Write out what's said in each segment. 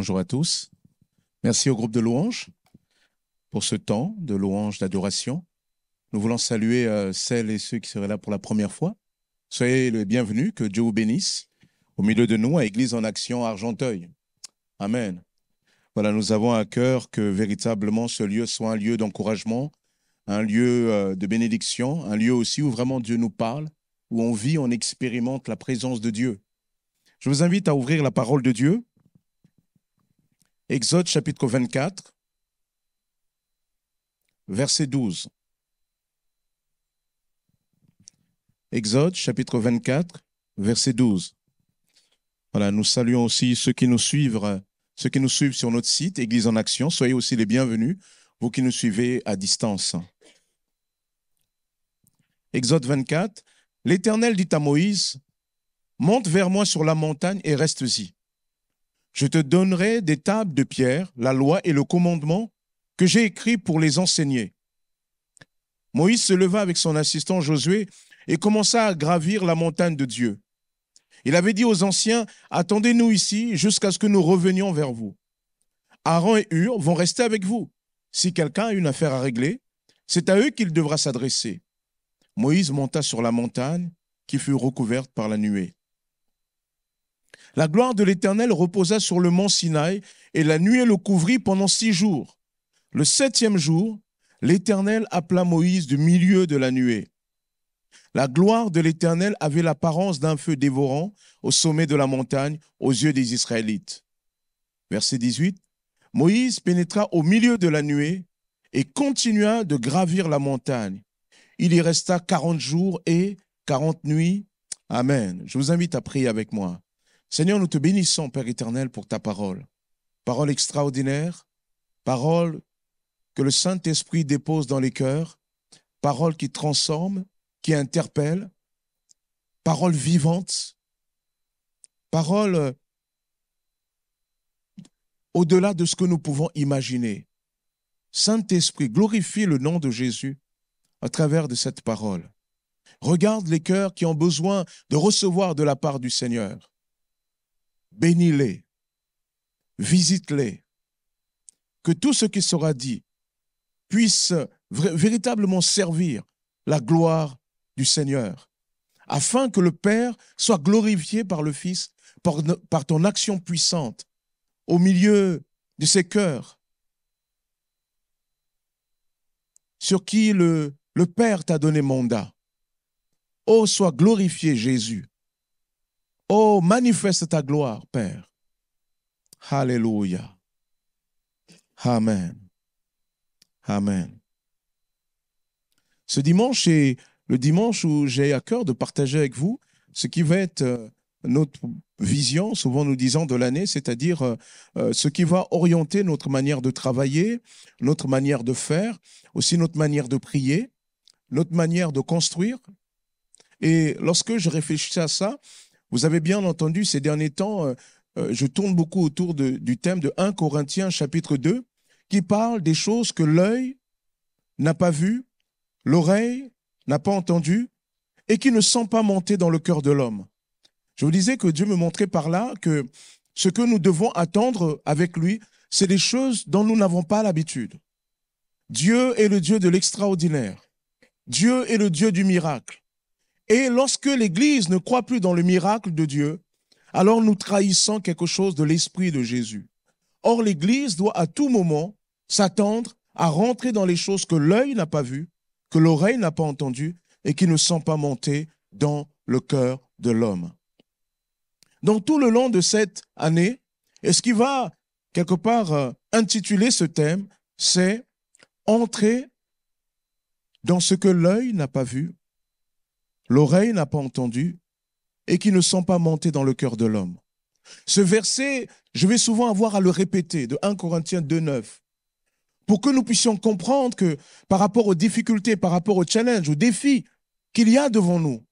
bonjour à tous. Merci au groupe de louanges pour ce temps de louange, d'adoration. Nous voulons saluer euh, celles et ceux qui seraient là pour la première fois. Soyez les bienvenus, que Dieu vous bénisse au milieu de nous à Église en Action Argenteuil. Amen. Voilà, nous avons à cœur que véritablement ce lieu soit un lieu d'encouragement, un lieu euh, de bénédiction, un lieu aussi où vraiment Dieu nous parle, où on vit, on expérimente la présence de Dieu. Je vous invite à ouvrir la parole de Dieu. Exode chapitre 24, verset 12. Exode chapitre 24, verset 12. Voilà, nous saluons aussi ceux qui nous suivent, ceux qui nous suivent sur notre site Église en Action. Soyez aussi les bienvenus, vous qui nous suivez à distance. Exode 24. L'Éternel dit à Moïse, Monte vers moi sur la montagne et reste-y. Je te donnerai des tables de pierre, la loi et le commandement que j'ai écrit pour les enseigner. Moïse se leva avec son assistant Josué et commença à gravir la montagne de Dieu. Il avait dit aux anciens, Attendez-nous ici jusqu'à ce que nous revenions vers vous. Aaron et Hur vont rester avec vous. Si quelqu'un a une affaire à régler, c'est à eux qu'il devra s'adresser. Moïse monta sur la montagne qui fut recouverte par la nuée. La gloire de l'Éternel reposa sur le mont Sinaï, et la nuée le couvrit pendant six jours. Le septième jour, l'Éternel appela Moïse du milieu de la nuée. La gloire de l'Éternel avait l'apparence d'un feu dévorant au sommet de la montagne aux yeux des Israélites. Verset 18. Moïse pénétra au milieu de la nuée et continua de gravir la montagne. Il y resta quarante jours et quarante nuits. Amen. Je vous invite à prier avec moi. Seigneur, nous te bénissons, Père éternel, pour ta parole. Parole extraordinaire, parole que le Saint-Esprit dépose dans les cœurs, parole qui transforme, qui interpelle, parole vivante, parole euh, au-delà de ce que nous pouvons imaginer. Saint-Esprit, glorifie le nom de Jésus à travers de cette parole. Regarde les cœurs qui ont besoin de recevoir de la part du Seigneur bénis-les, visite-les, que tout ce qui sera dit puisse véritablement servir la gloire du Seigneur, afin que le Père soit glorifié par le Fils, par, ton action puissante au milieu de ces cœurs, sur qui le, Père t'a donné mandat. Oh, sois glorifié Jésus Oh, manifeste ta gloire, Père. Alléluia. Amen. Amen. Ce dimanche est le dimanche où j'ai à cœur de partager avec vous ce qui va être euh, notre vision, souvent nous disons, de l'année, c'est-à-dire euh, euh, ce qui va orienter notre manière de travailler, notre manière de faire, aussi notre manière de prier, notre manière de construire. Et lorsque je réfléchissais à ça, vous avez bien entendu ces derniers temps, euh, euh, je tourne beaucoup autour du thème de 1 Corinthiens chapitre 2, qui parle des choses que l'œil n'a pas vues, l'oreille n'a pas entendues, et qui ne sont pas montées dans le cœur de l'homme. Je vous disais que Dieu me montrait par là que ce que nous devons attendre avec lui, c'est des choses dont nous n'avons pas l'habitude. Dieu est le Dieu de l'extraordinaire. Dieu est le Dieu du miracle. Et lorsque l'Église ne croit plus dans le miracle de Dieu, alors nous trahissons quelque chose de l'Esprit de Jésus. Or, l'Église doit à tout moment s'attendre à rentrer dans les choses que l'œil n'a pas vues, que l'oreille n'a pas entendues et qui ne sont pas montées dans le cœur de l'homme. Donc tout le long de cette année, et ce qui va quelque part euh, intituler ce thème, c'est entrer dans ce que l'œil n'a pas vu, l'oreille n'a pas entendu et qui ne sont pas montés dans le cœur de l'homme. Ce verset, je vais souvent avoir à le répéter, de 1 Corinthiens 2, 9, pour que nous puissions comprendre que par rapport aux difficultés, par rapport aux challenges, aux défis qu'il y a devant nous,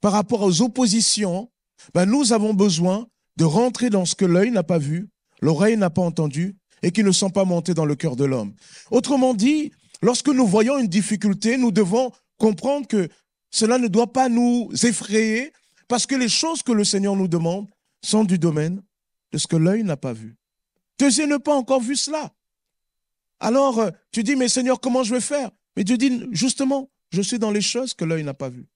par rapport aux oppositions, ben nous avons besoin de rentrer dans ce que l'œil n'a pas vu, l'oreille n'a pas entendu et qui ne sont pas montés dans le cœur de l'homme. Autrement dit, lorsque nous voyons une difficulté, nous devons comprendre que cela ne doit pas nous effrayer parce que les choses que le Seigneur nous demande sont du domaine de ce que l'œil n'a pas vu, Tes yeux n'ont pas encore vu cela. Alors, euh, tu dis, mais Seigneur, comment je vais faire? Mais Dieu dit, justement, je suis dans les choses que l'œil n'a pas vues.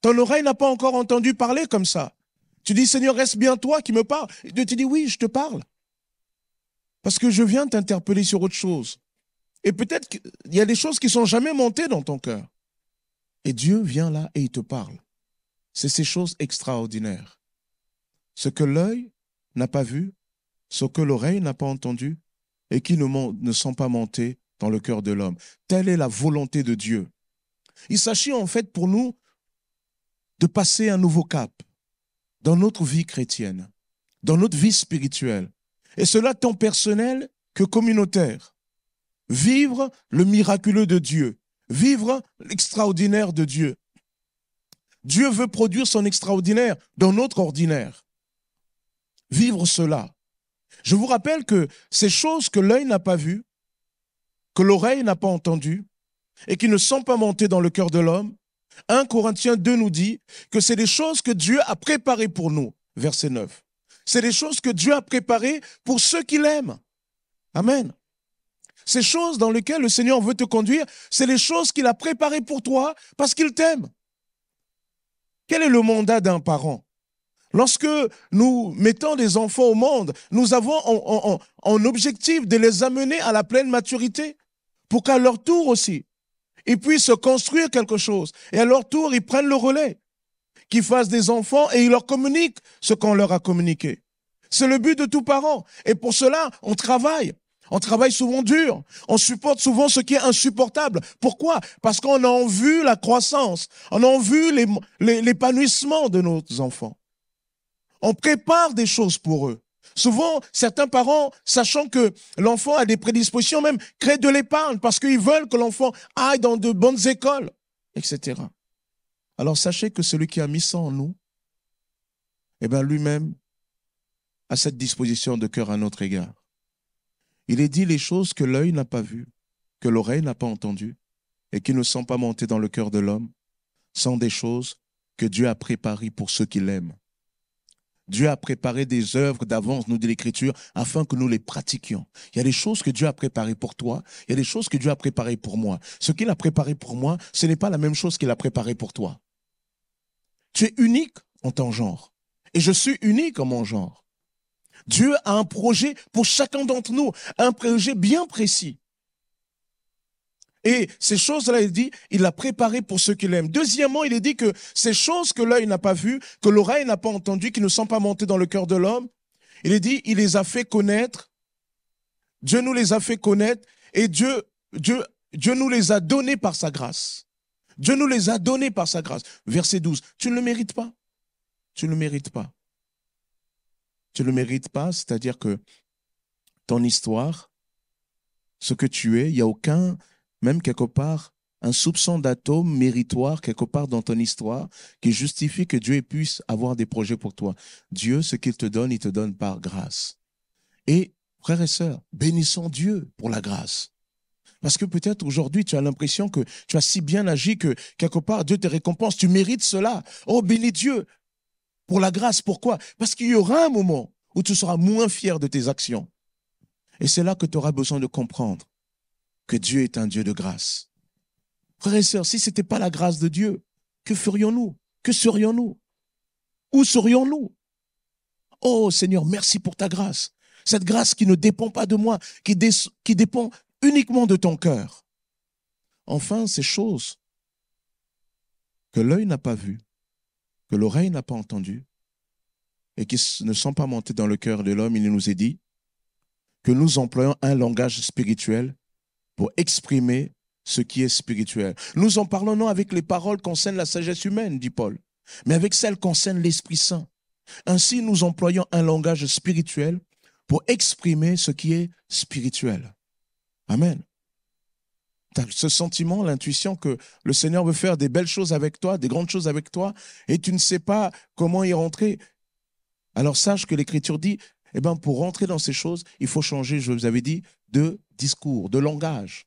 Ton oreille n'a pas encore entendu parler comme ça. Tu dis, Seigneur, reste bien toi qui me parle. Et Dieu dit, oui, je te parle. Parce que je viens t'interpeller sur autre chose. Et peut-être qu'il y a des choses qui sont jamais montées dans ton cœur. Et Dieu vient là et il te parle. C'est ces choses extraordinaires. Ce que l'œil n'a pas vu, ce que l'oreille n'a pas entendu, et qui ne, sont pas montés dans le cœur de l'homme. Telle est la volonté de Dieu. Il s'agit en fait pour nous de passer un nouveau cap dans notre vie chrétienne, dans notre vie spirituelle. Et cela tant personnel que communautaire. Vivre le miraculeux de Dieu, vivre l'extraordinaire de Dieu. Dieu veut produire son extraordinaire dans notre ordinaire. Vivre cela. Je vous rappelle que ces choses que l'œil n'a pas vues, que l'oreille n'a pas entendues, et qui ne sont pas montées dans le cœur de l'homme, 1 Corinthiens 2 nous dit que c'est des choses que Dieu a préparées pour nous. Verset 9. C'est des choses que Dieu a préparées pour ceux qui l'aiment. Amen. Ces choses dans lesquelles le Seigneur veut te conduire, c'est les choses qu'il a préparées pour toi parce qu'il t'aime. Quel est le mandat d'un parent? Lorsque nous mettons des enfants au monde, nous avons en, objectif de les amener à la pleine maturité pour qu'à leur tour aussi, ils puissent construire quelque chose. Et à leur tour, ils prennent le relais, qu'ils fassent des enfants et ils leur communiquent ce qu'on leur a communiqué. C'est le but de tout parent. Et pour cela, on travaille. On travaille souvent dur. On supporte souvent ce qui est insupportable. Pourquoi? Parce qu'on a en vue la croissance. On a en vue l'épanouissement de nos enfants. On prépare des choses pour eux. Souvent, certains parents, sachant que l'enfant a des prédispositions même, créent de l'épargne parce qu'ils veulent que l'enfant aille dans de bonnes écoles, etc. Alors sachez que celui qui a mis ça en nous, eh bien lui-même a cette disposition de cœur à notre égard. Il est dit les choses que l'œil n'a pas vues, que l'oreille n'a pas entendues, et qui ne sont pas montées dans le cœur de l'homme, sont des choses que Dieu a préparées pour ceux qui l'aiment. Dieu a préparé des œuvres d'avance, nous dit l'Écriture, afin que nous les pratiquions. Il y a des choses que Dieu a préparées pour toi, il y a des choses que Dieu a préparées pour moi. Ce qu'il a préparé pour moi, ce n'est pas la même chose qu'il a préparé pour toi. Tu es unique en ton genre, et je suis unique en mon genre. Dieu a un projet pour chacun d'entre nous, un projet bien précis. Et ces choses-là, il dit, il l'a préparé pour ceux qui l'aiment. Deuxièmement, il est dit que ces choses que l'œil n'a pas vues, que l'oreille n'a pas entendues, qui ne sont pas montées dans le cœur de l'homme, il est dit, il les a fait connaître. Dieu nous les a fait connaître et Dieu, Dieu, Dieu nous les a donnés par sa grâce. Dieu nous les a donnés par sa grâce. Verset 12. Tu ne le mérites pas. Tu ne le mérites pas. Tu ne le mérites pas, c'est-à-dire que ton histoire, ce que tu es, il n'y a aucun, même quelque part, un soupçon d'atome méritoire quelque part dans ton histoire qui justifie que Dieu puisse avoir des projets pour toi. Dieu, ce qu'il te donne, il te donne par grâce. Et, frères et sœurs, bénissons Dieu pour la grâce. Parce que peut-être aujourd'hui, tu as l'impression que tu as si bien agi que quelque part, Dieu te récompense. Tu mérites cela. Oh, bénis Dieu pour la grâce. Pourquoi? Parce qu'il y aura un moment où tu seras moins fier de tes actions. Et c'est là que tu auras besoin de comprendre que Dieu est un Dieu de grâce. Frères et sœurs, si ce n'était pas la grâce de Dieu, que ferions-nous? Que serions-nous? Où serions-nous? Oh Seigneur, merci pour ta grâce. Cette grâce qui ne dépend pas de moi, qui, dépend uniquement de ton cœur. Enfin, ces choses que l'œil n'a pas vues, que l'oreille n'a pas entendues, et qui ne sont pas montées dans le cœur de l'homme, il nous est dit que nous employons un langage spirituel pour exprimer ce qui est spirituel. Nous en parlons non avec les paroles concernent la sagesse humaine, dit Paul, mais avec celles concernent l'Esprit Saint. Ainsi, nous employons un langage spirituel pour exprimer ce qui est spirituel. Amen. Tu as ce sentiment, l'intuition que le Seigneur veut faire des belles choses avec toi, des grandes choses avec toi, et tu ne sais pas comment y rentrer. Alors sache que l'Écriture dit, eh bien, pour rentrer dans ces choses, il faut changer, je vous avais dit, de discours, de langage.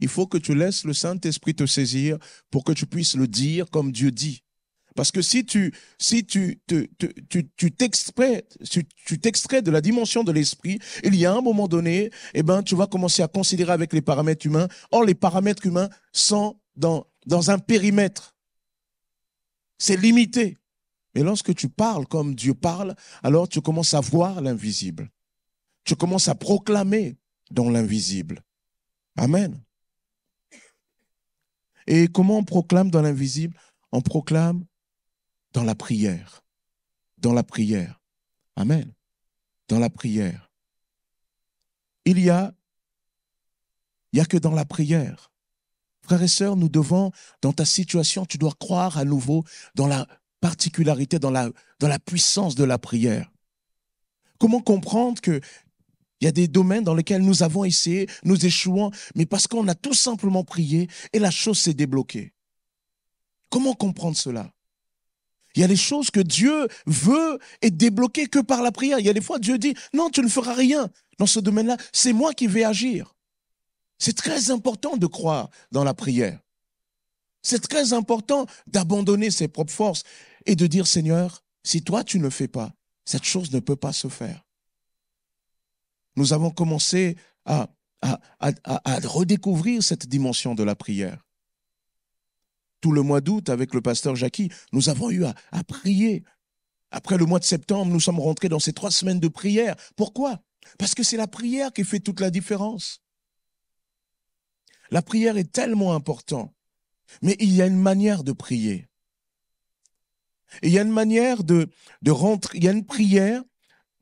Il faut que tu laisses le Saint-Esprit te saisir pour que tu puisses le dire comme Dieu dit. Parce que si tu si tu tu tu t'extrais tu, t'extrais de la dimension de l'esprit, il y a un moment donné, eh ben tu vas commencer à considérer avec les paramètres humains. Or les paramètres humains sont dans dans un périmètre. C'est limité. Mais lorsque tu parles comme Dieu parle, alors tu commences à voir l'invisible. Tu commences à proclamer dans l'invisible. Amen. Et comment on proclame dans l'invisible? On proclame dans la prière. Dans la prière. Amen. Dans la prière. Il y a, il y a que dans la prière. Frères et sœurs, nous devons, dans ta situation, tu dois croire à nouveau dans la particularité, dans la, dans la puissance de la prière. Comment comprendre que il y a des domaines dans lesquels nous avons essayé, nous échouons, mais parce qu'on a tout simplement prié et la chose s'est débloquée? Comment comprendre cela? Il y a des choses que Dieu veut et débloquer que par la prière. Il y a des fois Dieu dit, non, tu ne feras rien dans ce domaine-là, c'est moi qui vais agir. C'est très important de croire dans la prière. C'est très important d'abandonner ses propres forces et de dire, Seigneur, si toi tu ne fais pas, cette chose ne peut pas se faire nous avons commencé à, redécouvrir cette dimension de la prière. Tout le mois d'août, avec le pasteur Jackie, nous avons eu à, prier. Après le mois de septembre, nous sommes rentrés dans ces trois semaines de prière. Pourquoi? Parce que c'est la prière qui fait toute la différence. La prière est tellement importante, mais il y a une manière de prier. il y a une manière de rentrer, il y a une prière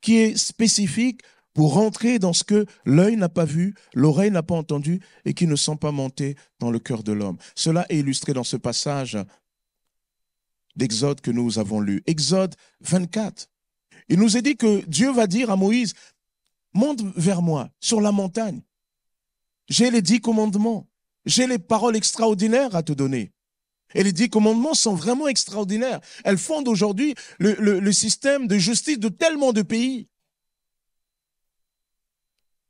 qui est spécifique pour rentrer dans ce que l'œil n'a pas vu, l'oreille n'a pas entendu et qui ne sont pas montés dans le cœur de l'homme. Cela est illustré dans ce passage d'Exode que nous avons lu. Exode 24. Il nous est dit que Dieu va dire à Moïse, monte vers moi sur la montagne. J'ai les dix commandements. J'ai les paroles extraordinaires à te donner. Et les dix commandements sont vraiment extraordinaires. Elles fondent aujourd'hui le, le système de justice de tellement de pays.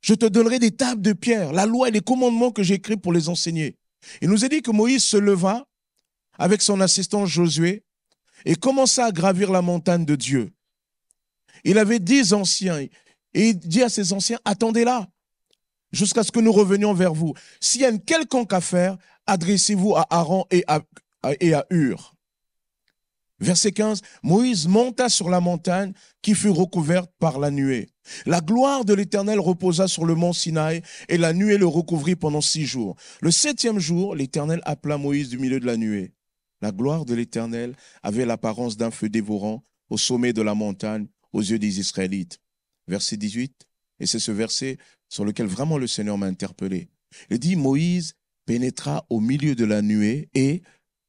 Je te donnerai des tables de pierre, la loi et les commandements que j'ai écrits pour les enseigner. Il nous a dit que Moïse se leva avec son assistant Josué et commença à gravir la montagne de Dieu. Il avait dix anciens et il dit à ses anciens, attendez là jusqu'à ce que nous revenions vers vous. S'il y a une quelconque affaire, adressez-vous à Aaron et à, et à Hur. Verset 15, Moïse monta sur la montagne qui fut recouverte par la nuée. La gloire de l'Éternel reposa sur le mont Sinaï et la nuée le recouvrit pendant six jours. Le septième jour, l'Éternel appela Moïse du milieu de la nuée. La gloire de l'Éternel avait l'apparence d'un feu dévorant au sommet de la montagne aux yeux des Israélites. Verset 18, et c'est ce verset sur lequel vraiment le Seigneur m'a interpellé. Il dit, Moïse pénétra au milieu de la nuée et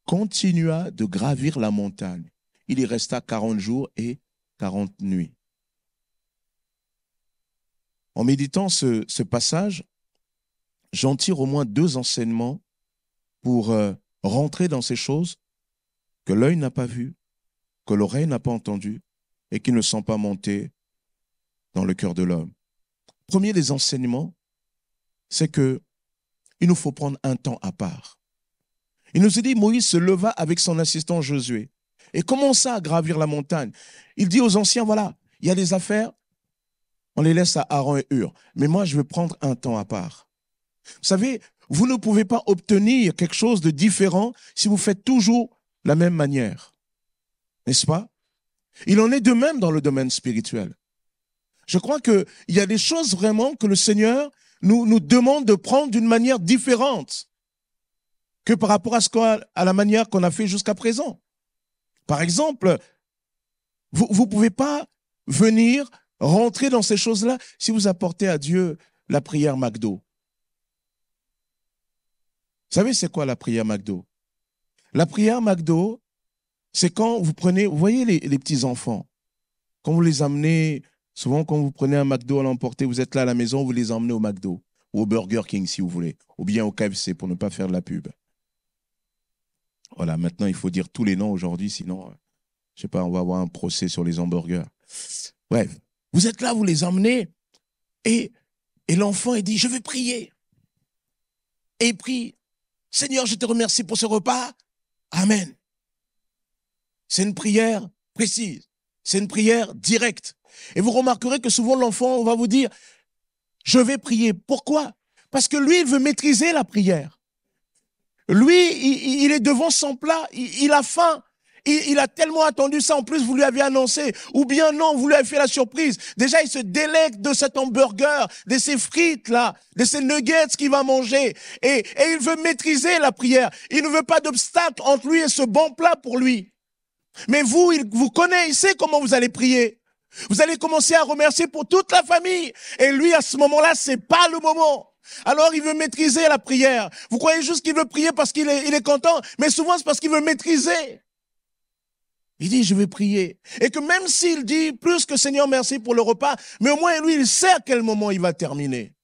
continua de gravir la montagne. Il y resta quarante jours et quarante nuits. En méditant ce, passage, j'en tire au moins deux enseignements pour euh, rentrer dans ces choses que l'œil n'a pas vues, que l'oreille n'a pas entendues et qui ne sont pas montées dans le cœur de l'homme. Premier des enseignements, c'est que il nous faut prendre un temps à part. Il nous a dit, Moïse se leva avec son assistant Josué et commença à gravir la montagne. Il dit aux anciens, voilà, il y a des affaires, on les laisse à Aaron et Hur. Mais moi, je veux prendre un temps à part. Vous savez, vous ne pouvez pas obtenir quelque chose de différent si vous faites toujours la même manière. N'est-ce pas? Il en est de même dans le domaine spirituel. Je crois qu'il y a des choses vraiment que le Seigneur nous, nous demande de prendre d'une manière différente que par rapport à, ce à la manière qu'on a fait jusqu'à présent. Par exemple, vous ne pouvez pas venir rentrer dans ces choses-là si vous apportez à Dieu la prière McDo. Vous savez, c'est quoi la prière McDo? La prière McDo, c'est quand vous prenez, vous voyez les, les petits-enfants, quand vous les amenez, souvent quand vous prenez un McDo à l'emporter, vous êtes là à la maison, vous les emmenez au McDo, ou au Burger King si vous voulez, ou bien au KFC pour ne pas faire de la pub. Voilà, maintenant il faut dire tous les noms aujourd'hui, sinon, euh, je sais pas, on va avoir un procès sur les hamburgers. Bref, vous êtes là, vous les emmenez, et, et l'enfant il dit, je vais prier. Et il prie, Seigneur, je te remercie pour ce repas. Amen. C'est une prière précise. C'est une prière directe. Et vous remarquerez que souvent l'enfant va vous dire, je vais prier. Pourquoi? Parce que lui, il veut maîtriser la prière. Lui, il, est devant son plat, il, a faim. Il, a tellement attendu ça, en plus vous lui avez annoncé, ou bien non, vous lui avez fait la surprise. Déjà, il se délecte de cet hamburger, de ces frites là, de ces nuggets qu'il va manger. Et, et il veut maîtriser la prière. Il ne veut pas d'obstacle entre lui et ce bon plat pour lui. Mais vous, il vous connaît, il sait comment vous allez prier. Vous allez commencer à remercier pour toute la famille. Et lui, à ce moment-là, c'est pas le moment. Alors, il veut maîtriser la prière. Vous croyez juste qu'il veut prier parce qu'il est, content, mais souvent c'est parce qu'il veut maîtriser. Il dit, je vais prier. Et que même s'il dit plus que Seigneur, merci pour le repas, mais au moins lui, il sait à quel moment il va terminer.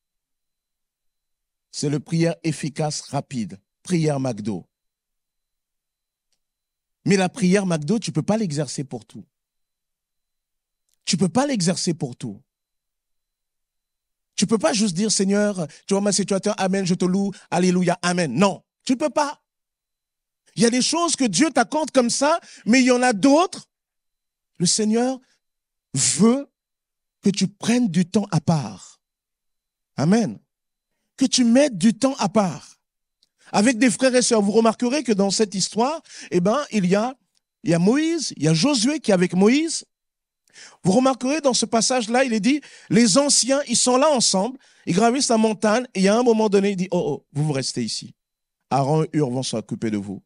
C'est le prière efficace, rapide. Prière McDo. Mais la prière McDo, tu peux pas l'exercer pour tout. Tu peux pas l'exercer pour tout. Tu peux pas juste dire, Seigneur, tu vois ma situation, Amen, je te loue, Alléluia, Amen. Non, tu peux pas. Il y a des choses que Dieu t'accorde comme ça, mais il y en a d'autres. Le Seigneur veut que tu prennes du temps à part. Amen. Que tu mettes du temps à part. Avec des frères et sœurs, vous remarquerez que dans cette histoire, eh ben, il y a, il y a Moïse, il y a Josué qui est avec Moïse, vous remarquerez dans ce passage-là, il est dit, les anciens, ils sont là ensemble, ils gravissent la montagne, et à un moment donné, il dit, oh, oh, vous vous restez ici. Aaron et Hur vont s'occuper de vous.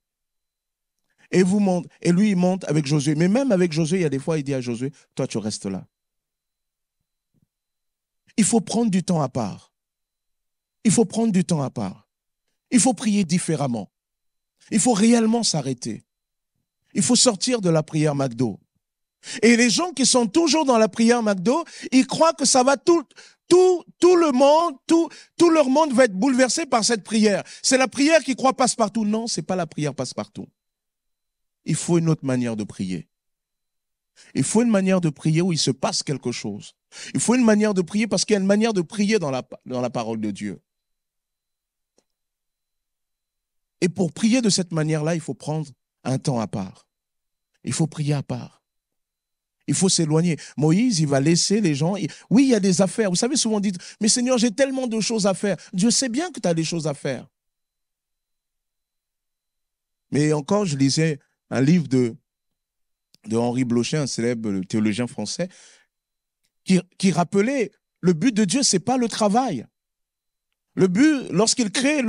Et vous et lui, il monte avec Josué. Mais même avec Josué, il y a des fois, il dit à Josué, toi, tu restes là. Il faut prendre du temps à part. Il faut prendre du temps à part. Il faut prier différemment. Il faut réellement s'arrêter. Il faut sortir de la prière McDo. Et les gens qui sont toujours dans la prière McDo, ils croient que ça va tout, tout, tout le monde, tout, leur monde va être bouleversé par cette prière. C'est la prière qui croit passe-partout. Non, c'est pas la prière passe-partout. Il faut une autre manière de prier. Il faut une manière de prier où il se passe quelque chose. Il faut une manière de prier parce qu'il y a une manière de prier dans la parole de Dieu. Et pour prier de cette manière-là, il faut prendre un temps à part. Il faut prier à part. Il faut s'éloigner. Moïse, il va laisser les gens. Oui, il y a des affaires. Vous savez, souvent on dit, mais Seigneur, j'ai tellement de choses à faire. Dieu sait bien que tu as des choses à faire. Mais encore, je lisais un livre de, Henri Blocher, un célèbre théologien français, qui, qui rappelait le but de Dieu, c'est pas le travail. Le but, lorsqu'il crée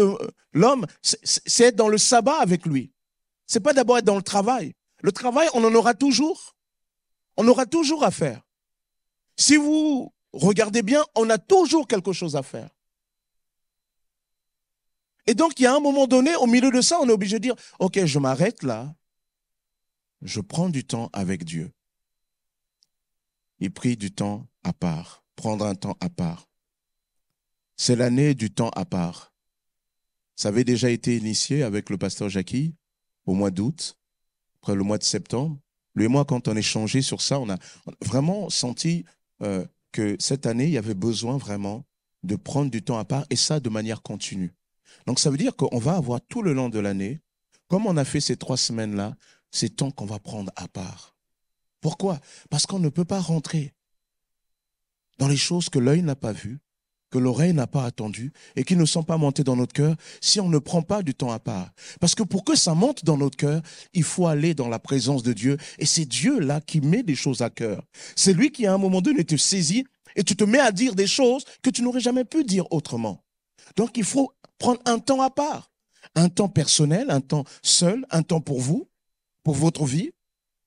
l'homme, c'est être dans le sabbat avec lui. C'est pas d'abord être dans le travail. Le travail, on en aura toujours. On aura toujours à faire. Si vous regardez bien, on a toujours quelque chose à faire. Et donc, il y a un moment donné, au milieu de ça, on est obligé de dire, OK, je m'arrête là, je prends du temps avec Dieu. Il prit du temps à part, prendre un temps à part. C'est l'année du temps à part. Ça avait déjà été initié avec le pasteur Jackie au mois d'août, après le mois de septembre. Lui et moi, quand on échangeait sur ça, on a vraiment senti euh, que cette année, il y avait besoin vraiment de prendre du temps à part et ça de manière continue. Donc ça veut dire qu'on va avoir tout le long de l'année, comme on a fait ces trois semaines-là, ces temps qu'on va prendre à part. Pourquoi? Parce qu'on ne peut pas rentrer dans les choses que l'œil n'a pas vues, que l'oreille n'a pas attendu et qui ne sont pas montés dans notre cœur si on ne prend pas du temps à part. Parce que pour que ça monte dans notre cœur, il faut aller dans la présence de Dieu et c'est Dieu là qui met des choses à cœur. C'est lui qui à un moment donné te saisit et tu te mets à dire des choses que tu n'aurais jamais pu dire autrement. Donc il faut prendre un temps à part, un temps personnel, un temps seul, un temps pour vous, pour votre vie,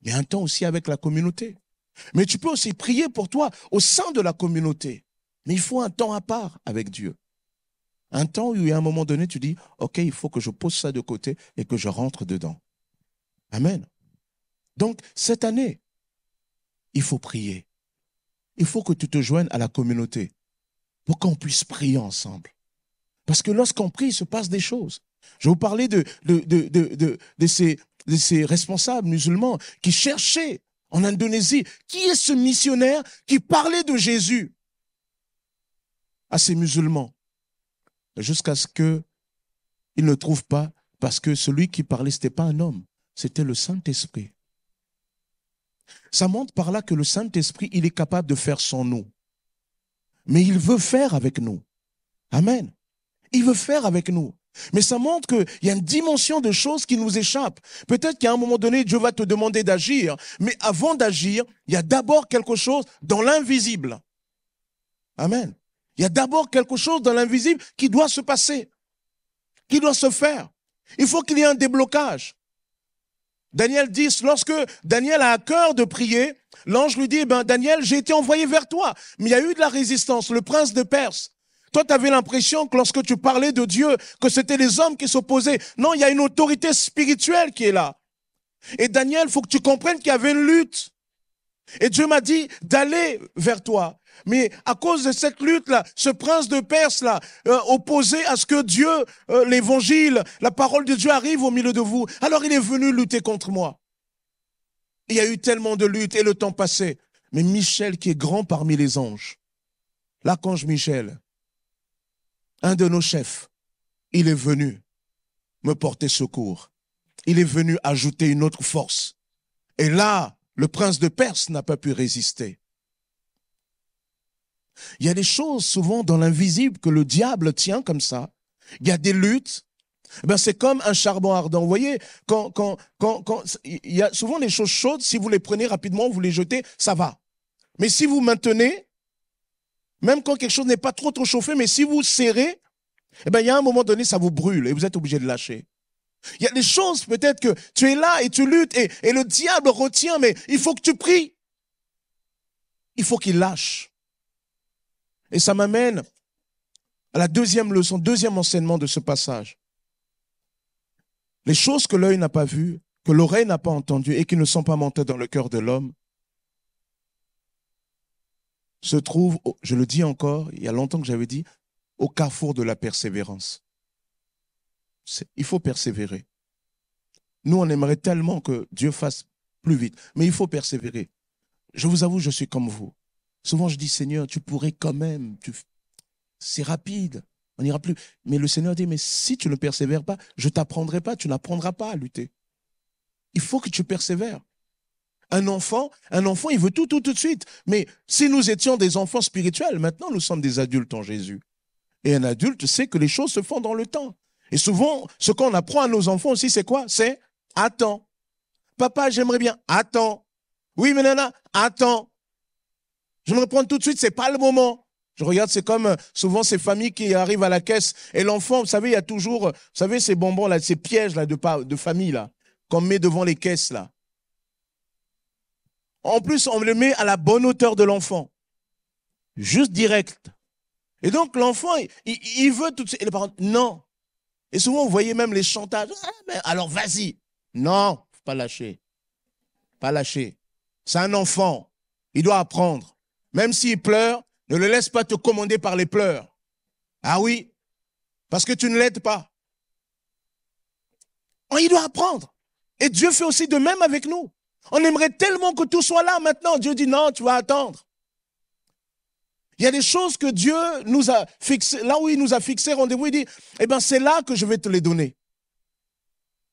mais un temps aussi avec la communauté. Mais tu peux aussi prier pour toi au sein de la communauté. Mais il faut un temps à part avec Dieu. Un temps où, à un moment donné, tu dis, OK, il faut que je pose ça de côté et que je rentre dedans. Amen. Donc, cette année, il faut prier. Il faut que tu te joignes à la communauté pour qu'on puisse prier ensemble. Parce que lorsqu'on prie, il se passe des choses. Je vous parler de, ces, de ces responsables musulmans qui cherchaient en Indonésie qui est ce missionnaire qui parlait de Jésus à ces musulmans, jusqu'à ce qu'ils ne trouvent pas, parce que celui qui parlait, ce n'était pas un homme, c'était le Saint-Esprit. Ça montre par là que le Saint-Esprit, il est capable de faire sans nous. Mais il veut faire avec nous. Amen. Il veut faire avec nous. Mais ça montre qu'il y a une dimension de choses qui nous échappent. Peut-être qu'à un moment donné, Dieu va te demander d'agir, mais avant d'agir, il y a d'abord quelque chose dans l'invisible. Amen. Il y a d'abord quelque chose dans l'invisible qui doit se passer, qui doit se faire. Il faut qu'il y ait un déblocage. Daniel dit, lorsque Daniel a à cœur de prier, l'ange lui dit, ben, Daniel, j'ai été envoyé vers toi. Mais il y a eu de la résistance. Le prince de Perse, toi, tu avais l'impression que lorsque tu parlais de Dieu, que c'était les hommes qui s'opposaient. Non, il y a une autorité spirituelle qui est là. Et Daniel, faut que tu comprennes qu'il y avait une lutte. Et Dieu m'a dit d'aller vers toi. Mais à cause de cette lutte-là, ce prince de Perse-là, euh, opposé à ce que Dieu, euh, l'évangile, la parole de Dieu arrive au milieu de vous, alors il est venu lutter contre moi. Il y a eu tellement de luttes et le temps passait. Mais Michel, qui est grand parmi les anges, l'archange Michel, un de nos chefs, il est venu me porter secours. Il est venu ajouter une autre force. Et là, le prince de Perse n'a pas pu résister. Il y a des choses souvent dans l'invisible que le diable tient comme ça. Il y a des luttes. Eh ben c'est comme un charbon ardent. Vous voyez, quand, quand, quand, quand, il y a souvent des choses chaudes, si vous les prenez rapidement, vous les jetez, ça va. Mais si vous maintenez, même quand quelque chose n'est pas trop trop chauffé, mais si vous serrez, eh ben, il y a un moment donné, ça vous brûle et vous êtes obligé de lâcher. Il y a des choses, peut-être que tu es là et tu luttes et, le diable retient, mais il faut que tu pries. Il faut qu'il lâche. Et ça m'amène à la deuxième leçon, deuxième enseignement de ce passage. Les choses que l'œil n'a pas vues, que l'oreille n'a pas entendues et qui ne sont pas montées dans le cœur de l'homme, se trouvent, je le dis encore, il y a longtemps que j'avais dit, au carrefour de la persévérance. Il faut persévérer. Nous, on aimerait tellement que Dieu fasse plus vite, mais il faut persévérer. Je vous avoue, je suis comme vous. Souvent, je dis, Seigneur, tu pourrais quand même, c'est rapide, on n'ira plus. Mais le Seigneur dit, mais si tu ne persévères pas, je t'apprendrai pas, tu n'apprendras pas à lutter. Il faut que tu persévères. Un enfant, un enfant, il veut tout, tout, tout de suite. Mais si nous étions des enfants spirituels, maintenant nous sommes des adultes en Jésus. Et un adulte sait que les choses se font dans le temps. Et souvent, ce qu'on apprend à nos enfants aussi, c'est quoi? C'est attends. Papa, j'aimerais bien. Attends. Oui, mais nana, attends. Je me reprends tout de suite, c'est pas le moment. Je regarde, c'est comme euh, souvent ces familles qui arrivent à la caisse et l'enfant, vous savez, il y a toujours, euh, vous savez, ces bonbons là, ces pièges là de, de famille là, qu'on met devant les caisses là. En plus, on le met à la bonne hauteur de l'enfant. Juste direct. Et donc, l'enfant, il, veut tout de suite. Et non. Et souvent, vous voyez même les chantages. Ah, alors, vas-y. Non, faut pas lâcher. Pas lâcher. C'est un enfant. Il doit apprendre. Même s'il pleure, ne le laisse pas te commander par les pleurs. Ah oui, parce que tu ne l'aides pas. Oh, il doit apprendre. Et Dieu fait aussi de même avec nous. On aimerait tellement que tout soit là maintenant. Dieu dit non, tu vas attendre. Il y a des choses que Dieu nous a fixées, là où il nous a fixé rendez-vous, il dit, eh bien, c'est là que je vais te les donner.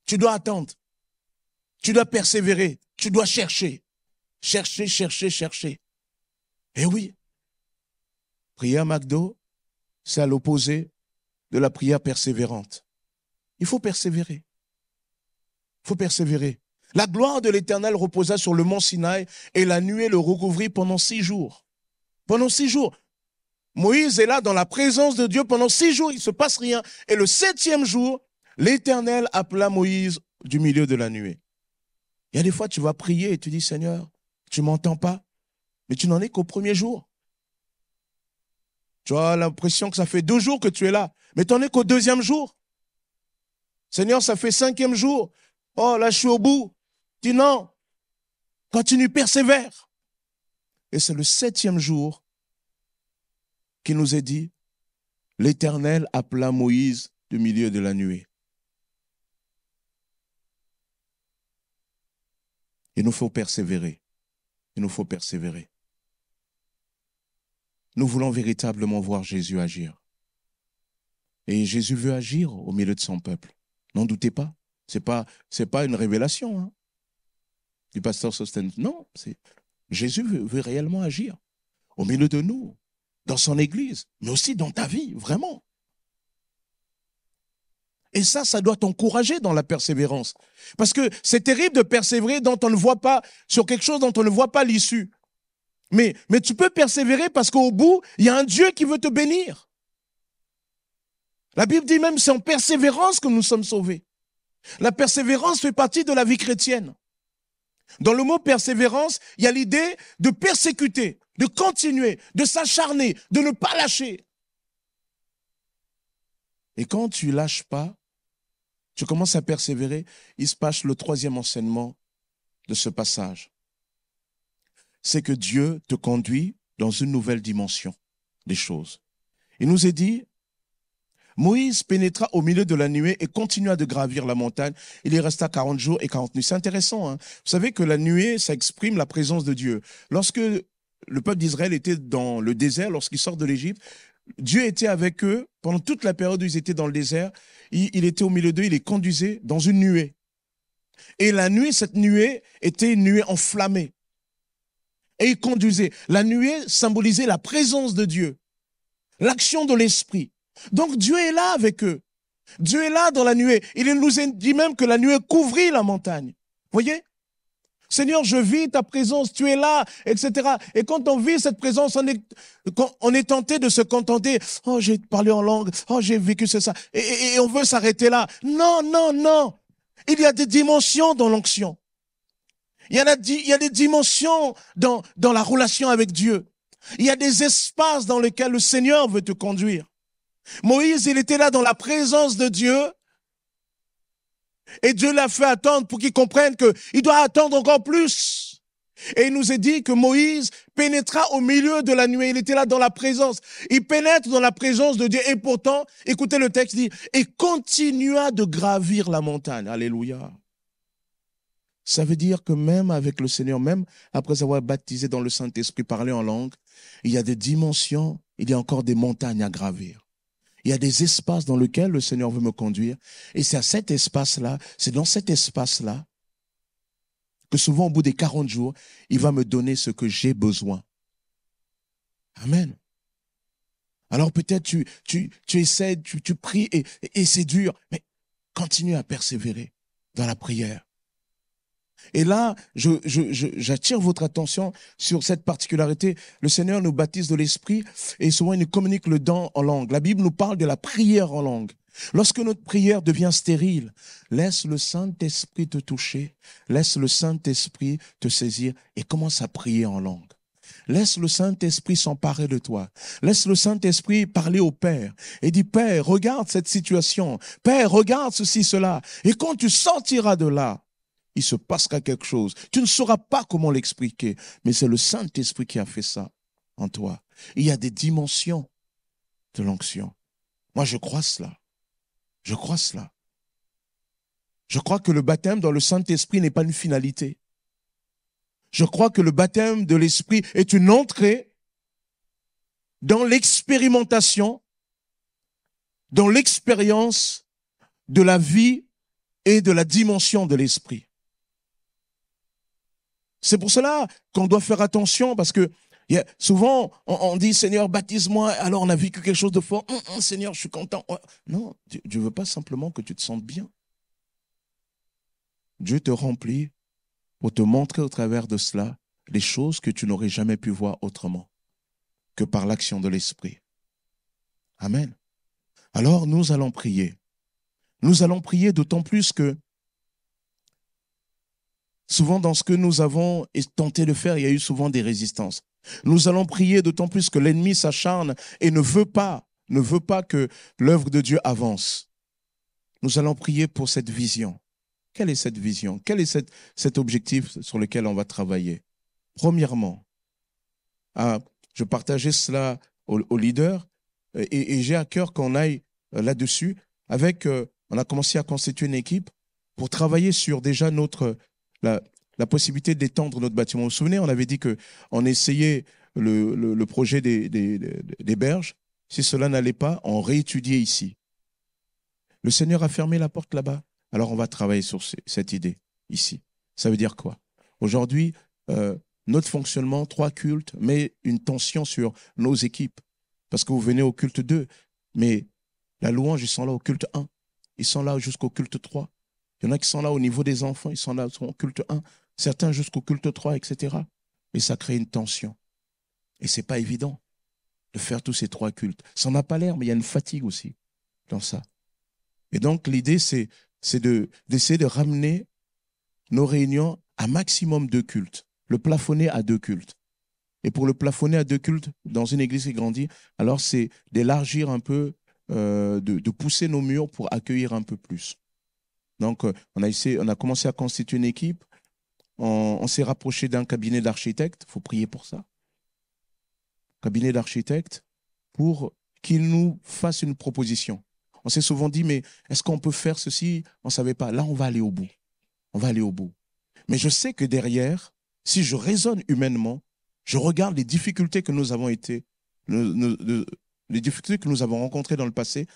Tu dois attendre. Tu dois persévérer. Tu dois chercher. Chercher, chercher, chercher. Eh oui, prière McDo, c'est à l'opposé de la prière persévérante. Il faut persévérer. Il faut persévérer. La gloire de l'Éternel reposa sur le mont Sinaï et la nuée le recouvrit pendant six jours. Pendant six jours. Moïse est là dans la présence de Dieu pendant six jours, il ne se passe rien. Et le septième jour, l'Éternel appela Moïse du milieu de la nuée. Il y a des fois, tu vas prier et tu dis, Seigneur, tu m'entends pas mais tu n'en es qu'au premier jour. Tu as l'impression que ça fait deux jours que tu es là, mais tu n'en es qu'au deuxième jour. Seigneur, ça fait cinquième jour. Oh, là, je suis au bout. Dis non. Continue, persévère. Et c'est le septième jour qui nous est dit, l'Éternel appela Moïse du milieu de la nuée. Il nous faut persévérer. Il nous faut persévérer. Nous voulons véritablement voir Jésus agir. Et Jésus veut agir au milieu de son peuple. N'en doutez pas. C'est pas, pas une révélation. Hein. du pasteur Sosten. Non, c'est Jésus veut, réellement agir au milieu de nous, dans son Église, mais aussi dans ta vie, vraiment. Et ça, ça doit t'encourager dans la persévérance. Parce que c'est terrible de persévérer dont on ne voit pas, sur quelque chose dont on ne voit pas l'issue. Mais, mais tu peux persévérer parce qu'au bout, il y a un Dieu qui veut te bénir. La Bible dit même c'est en persévérance que nous sommes sauvés. La persévérance fait partie de la vie chrétienne. Dans le mot persévérance, il y a l'idée de persécuter, de continuer, de s'acharner, de ne pas lâcher. Et quand tu lâches pas, tu commences à persévérer, il se passe le troisième enseignement de ce passage. C'est que Dieu te conduit dans une nouvelle dimension des choses. Il nous est dit, Moïse pénétra au milieu de la nuée et continua de gravir la montagne. Il y resta 40 jours et 40 nuits. C'est intéressant. Hein Vous savez que la nuée, ça exprime la présence de Dieu. Lorsque le peuple d'Israël était dans le désert, lorsqu'ils sortent de l'Égypte, Dieu était avec eux pendant toute la période où ils étaient dans le désert. Il, était au milieu d'eux, il les conduisait dans une nuée. Et la nuée, cette nuée était une nuée enflammée. Et il conduisait. La nuée symbolisait la présence de Dieu, l'action de l'Esprit. Donc Dieu est là avec eux. Dieu est là dans la nuée. Il nous dit même que la nuée couvrit la montagne. Voyez? Seigneur, je vis ta présence, tu es là, etc. Et quand on vit cette présence, on est, on est tenté de se contenter. Oh, j'ai parlé en langue. Oh, j'ai vécu c'est ça. Et, on veut s'arrêter là. Non, non, non. Il y a des dimensions dans l'onction. Il y, a, il y a des dimensions dans, dans la relation avec Dieu. Il y a des espaces dans lesquels le Seigneur veut te conduire. Moïse, il était là dans la présence de Dieu. Et Dieu l'a fait attendre pour qu'il comprenne qu'il doit attendre encore plus. Et il nous est dit que Moïse pénétra au milieu de la nuée. Il était là dans la présence. Il pénètre dans la présence de Dieu. Et pourtant, écoutez le texte dit, et continua de gravir la montagne. Alléluia. Ça veut dire que même avec le Seigneur, même après avoir baptisé dans le Saint-Esprit, parlé en langue, il y a des dimensions, il y a encore des montagnes à gravir. Il y a des espaces dans lesquels le Seigneur veut me conduire. Et c'est à cet espace-là, c'est dans cet espace-là que souvent au bout des 40 jours, il va me donner ce que j'ai besoin. Amen. Alors peut-être tu, tu, tu essaies, tu, tu pries et, et c'est dur, mais continue à persévérer dans la prière. Et là, j'attire votre attention sur cette particularité. Le Seigneur nous baptise de l'Esprit et souvent il nous communique le don en langue. La Bible nous parle de la prière en langue. Lorsque notre prière devient stérile, laisse le Saint-Esprit te toucher, laisse le Saint-Esprit te saisir et commence à prier en langue. Laisse le Saint-Esprit s'emparer de toi. Laisse le Saint-Esprit parler au Père et dis, Père, regarde cette situation. Père, regarde ceci, cela. Et quand tu sortiras de là, il se passera quelque chose. Tu ne sauras pas comment l'expliquer, mais c'est le Saint-Esprit qui a fait ça en toi. Il y a des dimensions de l'onction. Moi, je crois cela. Je crois cela. Je crois que le baptême dans le Saint-Esprit n'est pas une finalité. Je crois que le baptême de l'Esprit est une entrée dans l'expérimentation, dans l'expérience de la vie et de la dimension de l'Esprit. C'est pour cela qu'on doit faire attention parce que souvent on, dit Seigneur baptise-moi alors on a vécu quelque chose de fort. Hum, hum, Seigneur je suis content. Non, Dieu veut pas simplement que tu te sentes bien. Dieu te remplit pour te montrer au travers de cela les choses que tu n'aurais jamais pu voir autrement que par l'action de l'Esprit. Amen. Alors nous allons prier. Nous allons prier d'autant plus que Souvent, dans ce que nous avons tenté de faire, il y a eu souvent des résistances. Nous allons prier d'autant plus que l'ennemi s'acharne et ne veut pas, ne veut pas que l'œuvre de Dieu avance. Nous allons prier pour cette vision. Quelle est cette vision? Quel est cet objectif sur lequel on va travailler? Premièrement, ah, je partageais cela aux, leaders et, j'ai à cœur qu'on aille euh, là-dessus avec, euh, on a commencé à constituer une équipe pour travailler sur déjà notre la, possibilité d'étendre notre bâtiment. Vous vous souvenez, on avait dit qu'on essayait le, le, projet des, des, des, berges. Si cela n'allait pas, on réétudiait ici. Le Seigneur a fermé la porte là-bas. Alors on va travailler sur cette idée ici. Ça veut dire quoi? Aujourd'hui, euh, notre fonctionnement, trois cultes, met une tension sur nos équipes. Parce que vous venez au culte 2, mais la louange, ils sont là au culte 1. Ils sont là jusqu'au culte 3. Il y en a qui sont là au niveau des enfants, ils sont là au culte 1. Certains jusqu'au culte 3, etc. Et ça crée une tension. Et c'est pas évident de faire tous ces trois cultes. Ça n'a pas l'air, mais il y a une fatigue aussi dans ça. Et donc, l'idée, c'est, c'est de, d'essayer de ramener nos réunions à maximum de cultes, le plafonner à deux cultes. Et pour le plafonner à deux cultes dans une église qui grandit, alors c'est d'élargir un peu, euh, de, pousser nos murs pour accueillir un peu plus. Donc, euh, on a commencé à constituer une équipe. On, on s'est rapproché d'un cabinet d'architectes. Il faut prier pour ça. Cabinet d'architectes pour qu'il nous fasse une proposition. On s'est souvent dit, mais est-ce qu'on peut faire ceci? On ne savait pas. Là, on va aller au bout. On va aller au bout. Mais je sais que derrière, si je raisonne humainement, je regarde les difficultés que nous avons été, les difficultés que nous avons rencontrées dans le passé,